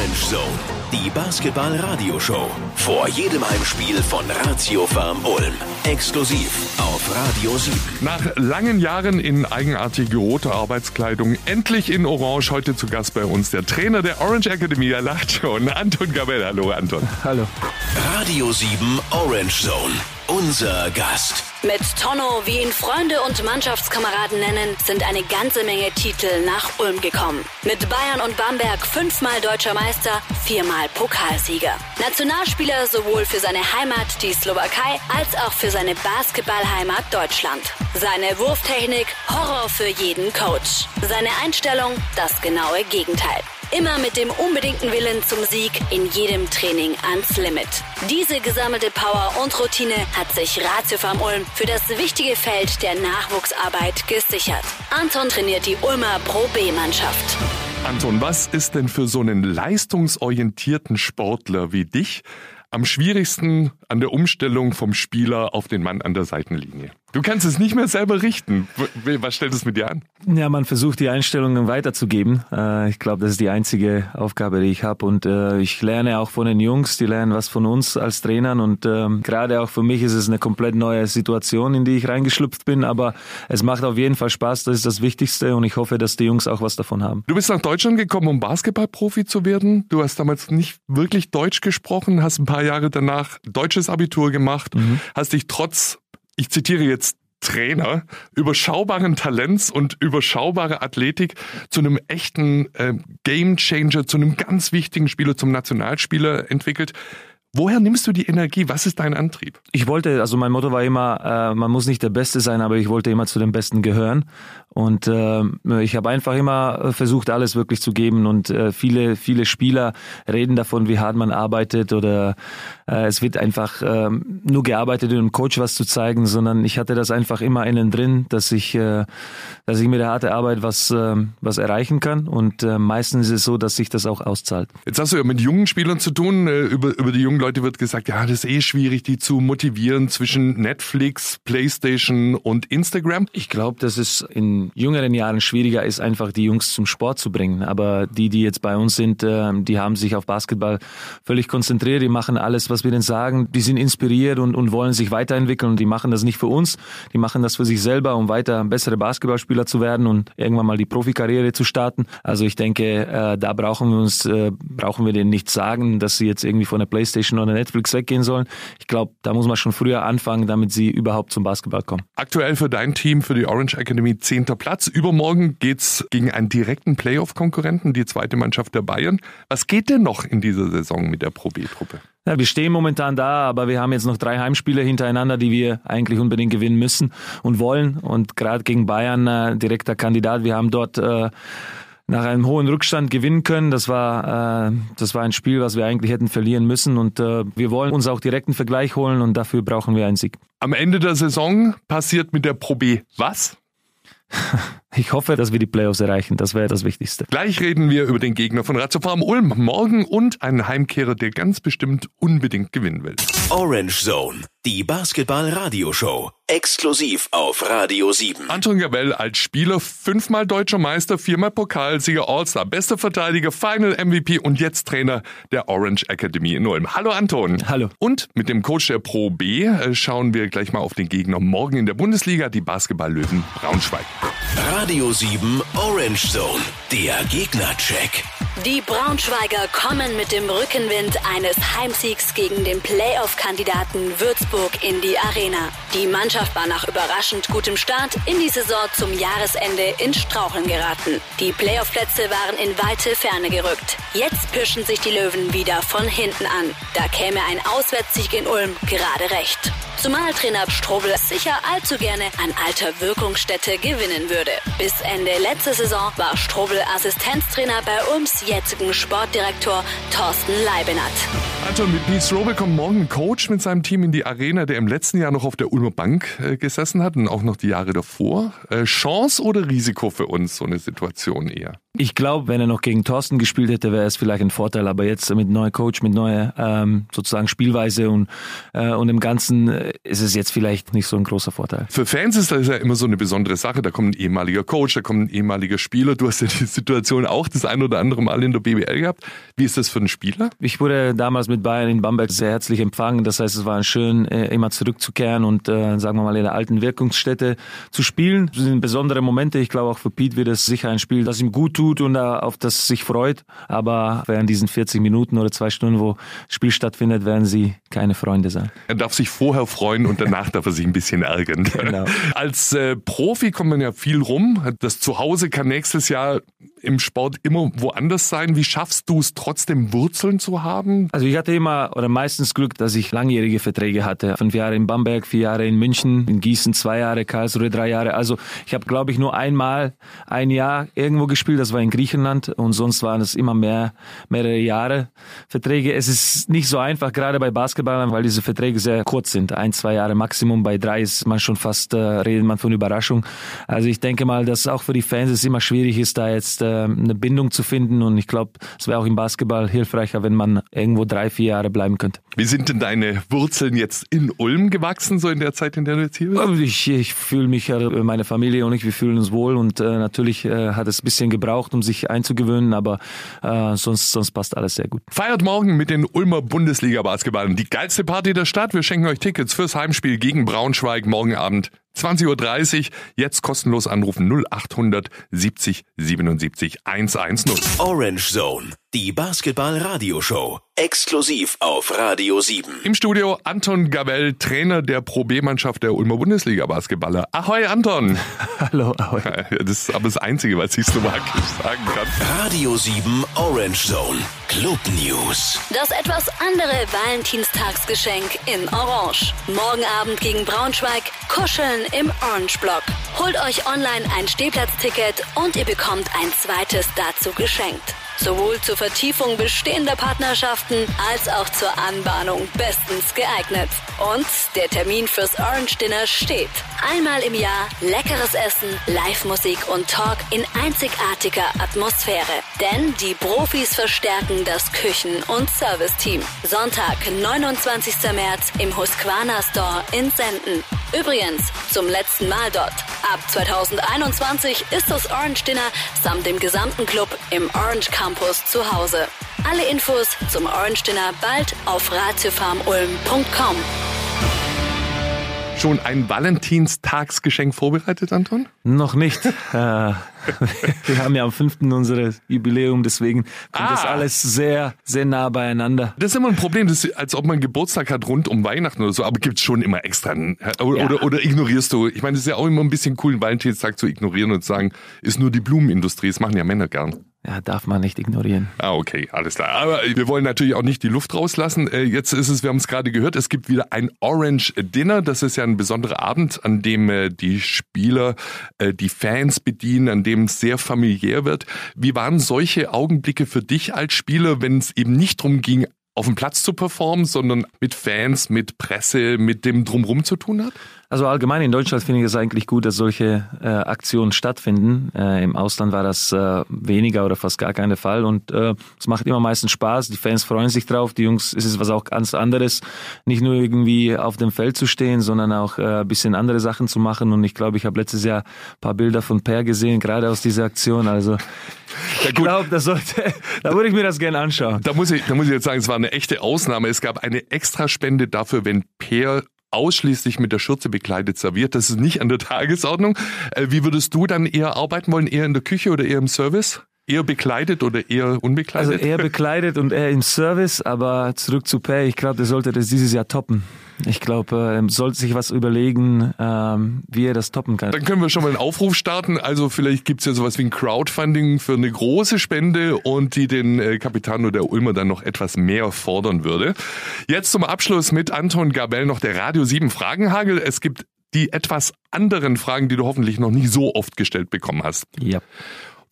Orange Zone, die Basketball-Radioshow. Vor jedem Heimspiel von Ratio Farm Ulm. Exklusiv auf Radio 7. Nach langen Jahren in eigenartige rote Arbeitskleidung, endlich in Orange, heute zu Gast bei uns der Trainer der Orange Academy, er lacht schon, Anton Gabel. Hallo Anton. Hallo. Radio 7 Orange Zone. Unser Gast. Mit Tonno, wie ihn Freunde und Mannschaftskameraden nennen, sind eine ganze Menge Titel nach Ulm gekommen. Mit Bayern und Bamberg fünfmal deutscher Meister, viermal Pokalsieger. Nationalspieler sowohl für seine Heimat, die Slowakei, als auch für seine Basketballheimat Deutschland. Seine Wurftechnik, Horror für jeden Coach. Seine Einstellung, das genaue Gegenteil. Immer mit dem unbedingten Willen zum Sieg in jedem Training ans Limit. Diese gesammelte Power und Routine hat sich Ratio Farm Ulm für das wichtige Feld der Nachwuchsarbeit gesichert. Anton trainiert die Ulmer Pro B-Mannschaft. Anton, was ist denn für so einen leistungsorientierten Sportler wie dich am schwierigsten an der Umstellung vom Spieler auf den Mann an der Seitenlinie? Du kannst es nicht mehr selber richten. Was stellt es mit dir an? Ja, man versucht die Einstellungen weiterzugeben. Äh, ich glaube, das ist die einzige Aufgabe, die ich habe. Und äh, ich lerne auch von den Jungs, die lernen was von uns als Trainern. Und ähm, gerade auch für mich ist es eine komplett neue Situation, in die ich reingeschlüpft bin. Aber es macht auf jeden Fall Spaß. Das ist das Wichtigste. Und ich hoffe, dass die Jungs auch was davon haben. Du bist nach Deutschland gekommen, um Basketballprofi zu werden. Du hast damals nicht wirklich Deutsch gesprochen, hast ein paar Jahre danach deutsches Abitur gemacht, mhm. hast dich trotz ich zitiere jetzt Trainer überschaubaren Talents und überschaubare Athletik zu einem echten äh, Game Changer, zu einem ganz wichtigen Spieler, zum Nationalspieler entwickelt. Woher nimmst du die Energie? Was ist dein Antrieb? Ich wollte, also mein Motto war immer, äh, man muss nicht der Beste sein, aber ich wollte immer zu den Besten gehören. Und äh, ich habe einfach immer versucht, alles wirklich zu geben. Und äh, viele, viele Spieler reden davon, wie hart man arbeitet oder äh, es wird einfach äh, nur gearbeitet, um dem Coach was zu zeigen, sondern ich hatte das einfach immer innen drin, dass ich, äh, dass ich mit der harten Arbeit was, äh, was erreichen kann. Und äh, meistens ist es so, dass sich das auch auszahlt. Jetzt hast du ja mit jungen Spielern zu tun. Äh, über, über die jungen Leute wird gesagt, ja, das ist eh schwierig, die zu motivieren zwischen Netflix, Playstation und Instagram. Ich glaube, dass es in jüngeren Jahren schwieriger ist, einfach die Jungs zum Sport zu bringen. Aber die, die jetzt bei uns sind, äh, die haben sich auf Basketball völlig konzentriert. Die machen alles, was wir denen sagen. Die sind inspiriert und, und wollen sich weiterentwickeln. Und die machen das nicht für uns. Die machen das für sich selber, um weiter bessere Basketballspieler zu werden und irgendwann mal die Profikarriere zu starten. Also ich denke, äh, da brauchen wir uns, äh, brauchen wir denen nicht sagen, dass sie jetzt irgendwie von der Playstation oder Netflix weggehen sollen. Ich glaube, da muss man schon früher anfangen, damit sie überhaupt zum Basketball kommen. Aktuell für dein Team, für die Orange Academy, 10 neunter Platz. Übermorgen geht's gegen einen direkten Playoff-Konkurrenten, die zweite Mannschaft der Bayern. Was geht denn noch in dieser Saison mit der Pro B-Truppe? Ja, wir stehen momentan da, aber wir haben jetzt noch drei Heimspiele hintereinander, die wir eigentlich unbedingt gewinnen müssen und wollen. Und gerade gegen Bayern äh, direkter Kandidat. Wir haben dort äh, nach einem hohen Rückstand gewinnen können. Das war, äh, das war ein Spiel, was wir eigentlich hätten verlieren müssen. Und äh, wir wollen uns auch direkten Vergleich holen und dafür brauchen wir einen Sieg. Am Ende der Saison passiert mit der Pro B was? Ich hoffe, dass wir die Playoffs erreichen. Das wäre das Wichtigste. Gleich reden wir über den Gegner von Ratiofarm Ulm morgen und einen Heimkehrer, der ganz bestimmt unbedingt gewinnen will. Orange Zone, die Basketball-Radioshow. Exklusiv auf Radio 7. Anton Gabell als Spieler, fünfmal deutscher Meister, viermal Pokalsieger, All-Star, bester Verteidiger, Final MVP und jetzt Trainer der Orange Academy in Ulm. Hallo Anton. Hallo. Und mit dem Coach der Pro B äh, schauen wir gleich mal auf den Gegner morgen in der Bundesliga, die Basketball-Löwen Braunschweig. Radio 7 Orange Zone, der Gegnercheck. Die Braunschweiger kommen mit dem Rückenwind eines Heimsiegs gegen den Playoff-Kandidaten Würzburg in die Arena. Die Mannschaft war nach überraschend gutem Start in die Saison zum Jahresende in Straucheln geraten. Die Playoff-Plätze waren in weite Ferne gerückt. Jetzt pirschen sich die Löwen wieder von hinten an. Da käme ein Auswärtssieg in Ulm gerade recht. Zumal Trainer Strobel sicher allzu gerne an alter Wirkungsstätte gewinnen würde. Bis Ende letzte Saison war Strobel Assistenztrainer bei Ulms jetzigen Sportdirektor Thorsten Leibenat. Anton, mit Pete Strobel kommt morgen ein Coach mit seinem Team in die Arena, der im letzten Jahr noch auf der Ulmer Bank äh, gesessen hat und auch noch die Jahre davor. Äh, Chance oder Risiko für uns, so eine Situation eher? Ich glaube, wenn er noch gegen Thorsten gespielt hätte, wäre es vielleicht ein Vorteil. Aber jetzt mit neuer Coach, mit neuer ähm, sozusagen Spielweise und, äh, und im Ganzen äh, ist es jetzt vielleicht nicht so ein großer Vorteil. Für Fans ist das ja immer so eine besondere Sache. Da kommt ein ehemaliger Coach, da kommt ein ehemaliger Spieler. Du hast ja die Situation auch das ein oder andere Mal in der BBL gehabt. Wie ist das für einen Spieler? Ich wurde damals mit Bayern in Bamberg sehr herzlich empfangen. Das heißt, es war schön, äh, immer zurückzukehren und äh, sagen wir mal in der alten Wirkungsstätte zu spielen. Das sind besondere Momente. Ich glaube auch für Pete wird es sicher ein Spiel, das ihm gut tut und auf das sich freut. Aber während diesen 40 Minuten oder zwei Stunden, wo das Spiel stattfindet, werden sie keine Freunde sein. Er darf sich vorher freuen und danach darf er sich ein bisschen ärgern. Genau. Als äh, Profi kommt man ja viel rum. Das Zuhause kann nächstes Jahr im Sport immer woanders sein. Wie schaffst du es trotzdem Wurzeln zu haben? Also ich hatte immer oder meistens Glück, dass ich langjährige Verträge hatte. Fünf Jahre in Bamberg, vier Jahre in München, in Gießen zwei Jahre, Karlsruhe drei Jahre. Also ich habe, glaube ich, nur einmal ein Jahr irgendwo gespielt. Das war in Griechenland und sonst waren es immer mehr mehrere Jahre Verträge. Es ist nicht so einfach, gerade bei Basketballern, weil diese Verträge sehr kurz sind. Ein, zwei Jahre Maximum. Bei drei ist man schon fast, äh, redet man von Überraschung. Also ich denke mal, dass auch für die Fans es immer schwierig ist, da jetzt äh, eine Bindung zu finden. Und ich glaube, es wäre auch im Basketball hilfreicher, wenn man irgendwo drei, vier Jahre bleiben könnte. Wie sind denn deine Wurzeln jetzt in Ulm gewachsen, so in der Zeit, in der du jetzt hier bist? Also ich, ich fühle mich, meine Familie und ich, wir fühlen uns wohl und äh, natürlich äh, hat es ein bisschen gebraucht, um sich einzugewöhnen, aber äh, sonst, sonst passt alles sehr gut. Feiert morgen mit den Ulmer Bundesliga-Basketballern die geilste Party der Stadt. Wir schenken euch Tickets fürs Heimspiel gegen Braunschweig morgen Abend 20.30 Uhr. Jetzt kostenlos anrufen 0800 70 77 110. Orange Zone, die Basketball-Radioshow. Exklusiv auf Radio 7. Im Studio Anton Gabel, Trainer der Pro B-Mannschaft der Ulmer Bundesliga-Basketballer. Ahoi, Anton! Hallo, ahoi. Das ist aber das Einzige, was ich slowakisch sagen kann. Radio 7 Orange Zone. Club News. Das etwas andere Valentinstagsgeschenk in Orange. Morgen Abend gegen Braunschweig, kuscheln im Orange Block. Holt euch online ein Stehplatzticket und ihr bekommt ein zweites dazu geschenkt. Sowohl zur Vertiefung bestehender Partnerschaften als auch zur Anbahnung bestens geeignet. Und der Termin fürs Orange Dinner steht. Einmal im Jahr leckeres Essen, Live-Musik und Talk in einzigartiger Atmosphäre. Denn die Profis verstärken das Küchen- und Serviceteam. Sonntag, 29. März im Husqvarna Store in Senden. Übrigens, zum letzten Mal dort. Ab 2021 ist das Orange Dinner samt dem gesamten Club im Orange Campus zu Hause. Alle Infos zum Orange Dinner bald auf ratiofarmulm.com. Schon ein Valentinstagsgeschenk vorbereitet, Anton? Noch nicht. Äh, wir haben ja am 5. unser Jubiläum, deswegen kommt ah. das alles sehr, sehr nah beieinander. Das ist immer ein Problem, das ist, als ob man Geburtstag hat rund um Weihnachten oder so, aber gibt's schon immer extra. Oder, ja. oder, oder, ignorierst du? Ich meine, es ist ja auch immer ein bisschen cool, einen Valentinstag zu ignorieren und zu sagen, ist nur die Blumenindustrie, das machen ja Männer gern. Ja, darf man nicht ignorieren. Ah, okay, alles klar. Aber wir wollen natürlich auch nicht die Luft rauslassen. Äh, jetzt ist es, wir haben es gerade gehört, es gibt wieder ein Orange Dinner. Das ist ja ein besonderer Abend, an dem äh, die Spieler äh, die Fans bedienen, an dem es sehr familiär wird. Wie waren solche Augenblicke für dich als Spieler, wenn es eben nicht darum ging, auf dem Platz zu performen, sondern mit Fans, mit Presse, mit dem Drumrum zu tun hat? Also allgemein in Deutschland finde ich es eigentlich gut, dass solche äh, Aktionen stattfinden. Äh, Im Ausland war das äh, weniger oder fast gar kein Fall und äh, es macht immer meistens Spaß. Die Fans freuen sich drauf. Die Jungs, es ist was auch ganz anderes, nicht nur irgendwie auf dem Feld zu stehen, sondern auch äh, ein bisschen andere Sachen zu machen. Und ich glaube, ich habe letztes Jahr ein paar Bilder von Per gesehen, gerade aus dieser Aktion. Also ich glaube, das sollte, da würde ich mir das gerne anschauen. Da muss ich, da muss ich jetzt sagen, es war eine echte Ausnahme. Es gab eine Extraspende dafür, wenn Per ausschließlich mit der Schürze bekleidet serviert. Das ist nicht an der Tagesordnung. Äh, wie würdest du dann eher arbeiten wollen? Eher in der Küche oder eher im Service? Eher bekleidet oder eher unbekleidet? Also eher bekleidet und eher im Service, aber zurück zu Pay. Ich glaube, der sollte das dieses Jahr toppen. Ich glaube, er sollte sich was überlegen, ähm, wie er das toppen kann. Dann können wir schon mal einen Aufruf starten. Also vielleicht gibt's ja sowas wie ein Crowdfunding für eine große Spende und die den äh, Capitano der Ulmer dann noch etwas mehr fordern würde. Jetzt zum Abschluss mit Anton Gabel noch der Radio 7 Fragenhagel. Es gibt die etwas anderen Fragen, die du hoffentlich noch nie so oft gestellt bekommen hast. Ja.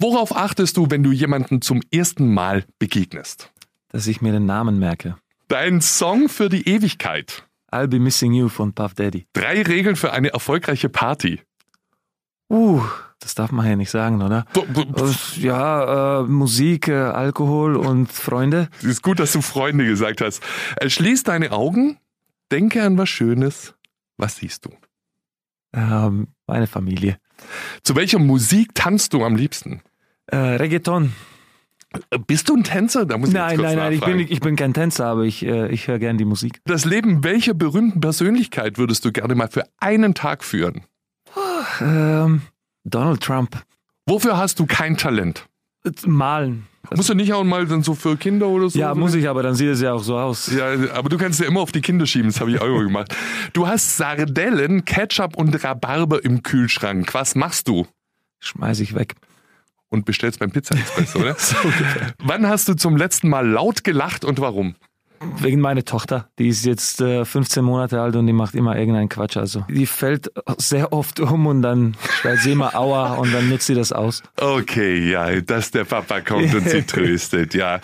Worauf achtest du, wenn du jemanden zum ersten Mal begegnest? Dass ich mir den Namen merke. Dein Song für die Ewigkeit. I'll Be Missing You von Puff Daddy. Drei Regeln für eine erfolgreiche Party. Uh, das darf man ja nicht sagen, oder? Ja, äh, Musik, äh, Alkohol und Freunde. Es ist gut, dass du Freunde gesagt hast. Äh, Schließ deine Augen, denke an was Schönes. Was siehst du? Ähm, meine Familie. Zu welcher Musik tanzt du am liebsten? Äh, Reggaeton. Äh, Bist du ein Tänzer? Da muss ich Nein, nein, nein, ich bin, ich bin kein Tänzer, aber ich, äh, ich höre gern die Musik. Das Leben welcher berühmten Persönlichkeit würdest du gerne mal für einen Tag führen? Ähm, Donald Trump. Wofür hast du kein Talent? Malen. Musst du nicht auch mal dann so für Kinder oder so? Ja, muss ich, aber dann sieht es ja auch so aus. Ja, aber du kannst ja immer auf die Kinder schieben, das habe ich auch immer gemacht. Du hast Sardellen, Ketchup und Rhabarber im Kühlschrank. Was machst du? Schmeiß ich weg. Und bestellst beim Pizza Express, oder? Wann hast du zum letzten Mal laut gelacht und warum? Wegen meiner Tochter. Die ist jetzt äh, 15 Monate alt und die macht immer irgendeinen Quatsch. Also die fällt sehr oft um und dann schreit sie immer Aua und dann nutzt sie das aus. Okay, ja, dass der Papa kommt und sie tröstet, ja.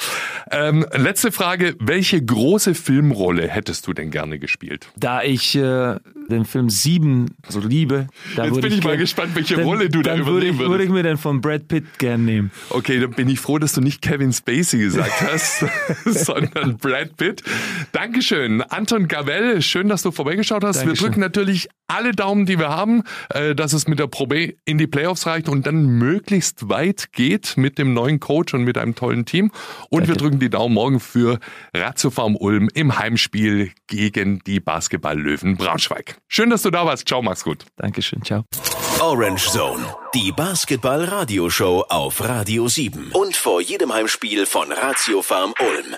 Ähm, letzte Frage, welche große Filmrolle hättest du denn gerne gespielt? Da ich äh, den Film Sieben so liebe, da Jetzt bin ich mal gern- gespannt, welche dann, Rolle du da würde übernehmen ich, würdest. würde ich mir den von Brad Pitt gern nehmen. Okay, dann bin ich froh, dass du nicht Kevin Spacey gesagt hast, sondern Brad Pitt. Dankeschön. Anton Gavell, schön, dass du vorbeigeschaut hast. Wir Dankeschön. drücken natürlich alle Daumen, die wir haben, äh, dass es mit der Pro B in die Playoffs reicht und dann möglichst weit geht mit dem neuen Coach und mit einem tollen Team. Und wir Danke. drücken die Daumen morgen für Ratio Farm Ulm im Heimspiel gegen die Basketball-Löwen Braunschweig. Schön, dass du da warst. Ciao, mach's gut. Dankeschön, ciao. Orange Zone, die Basketball-Radioshow auf Radio 7 und vor jedem Heimspiel von Ratio Farm Ulm.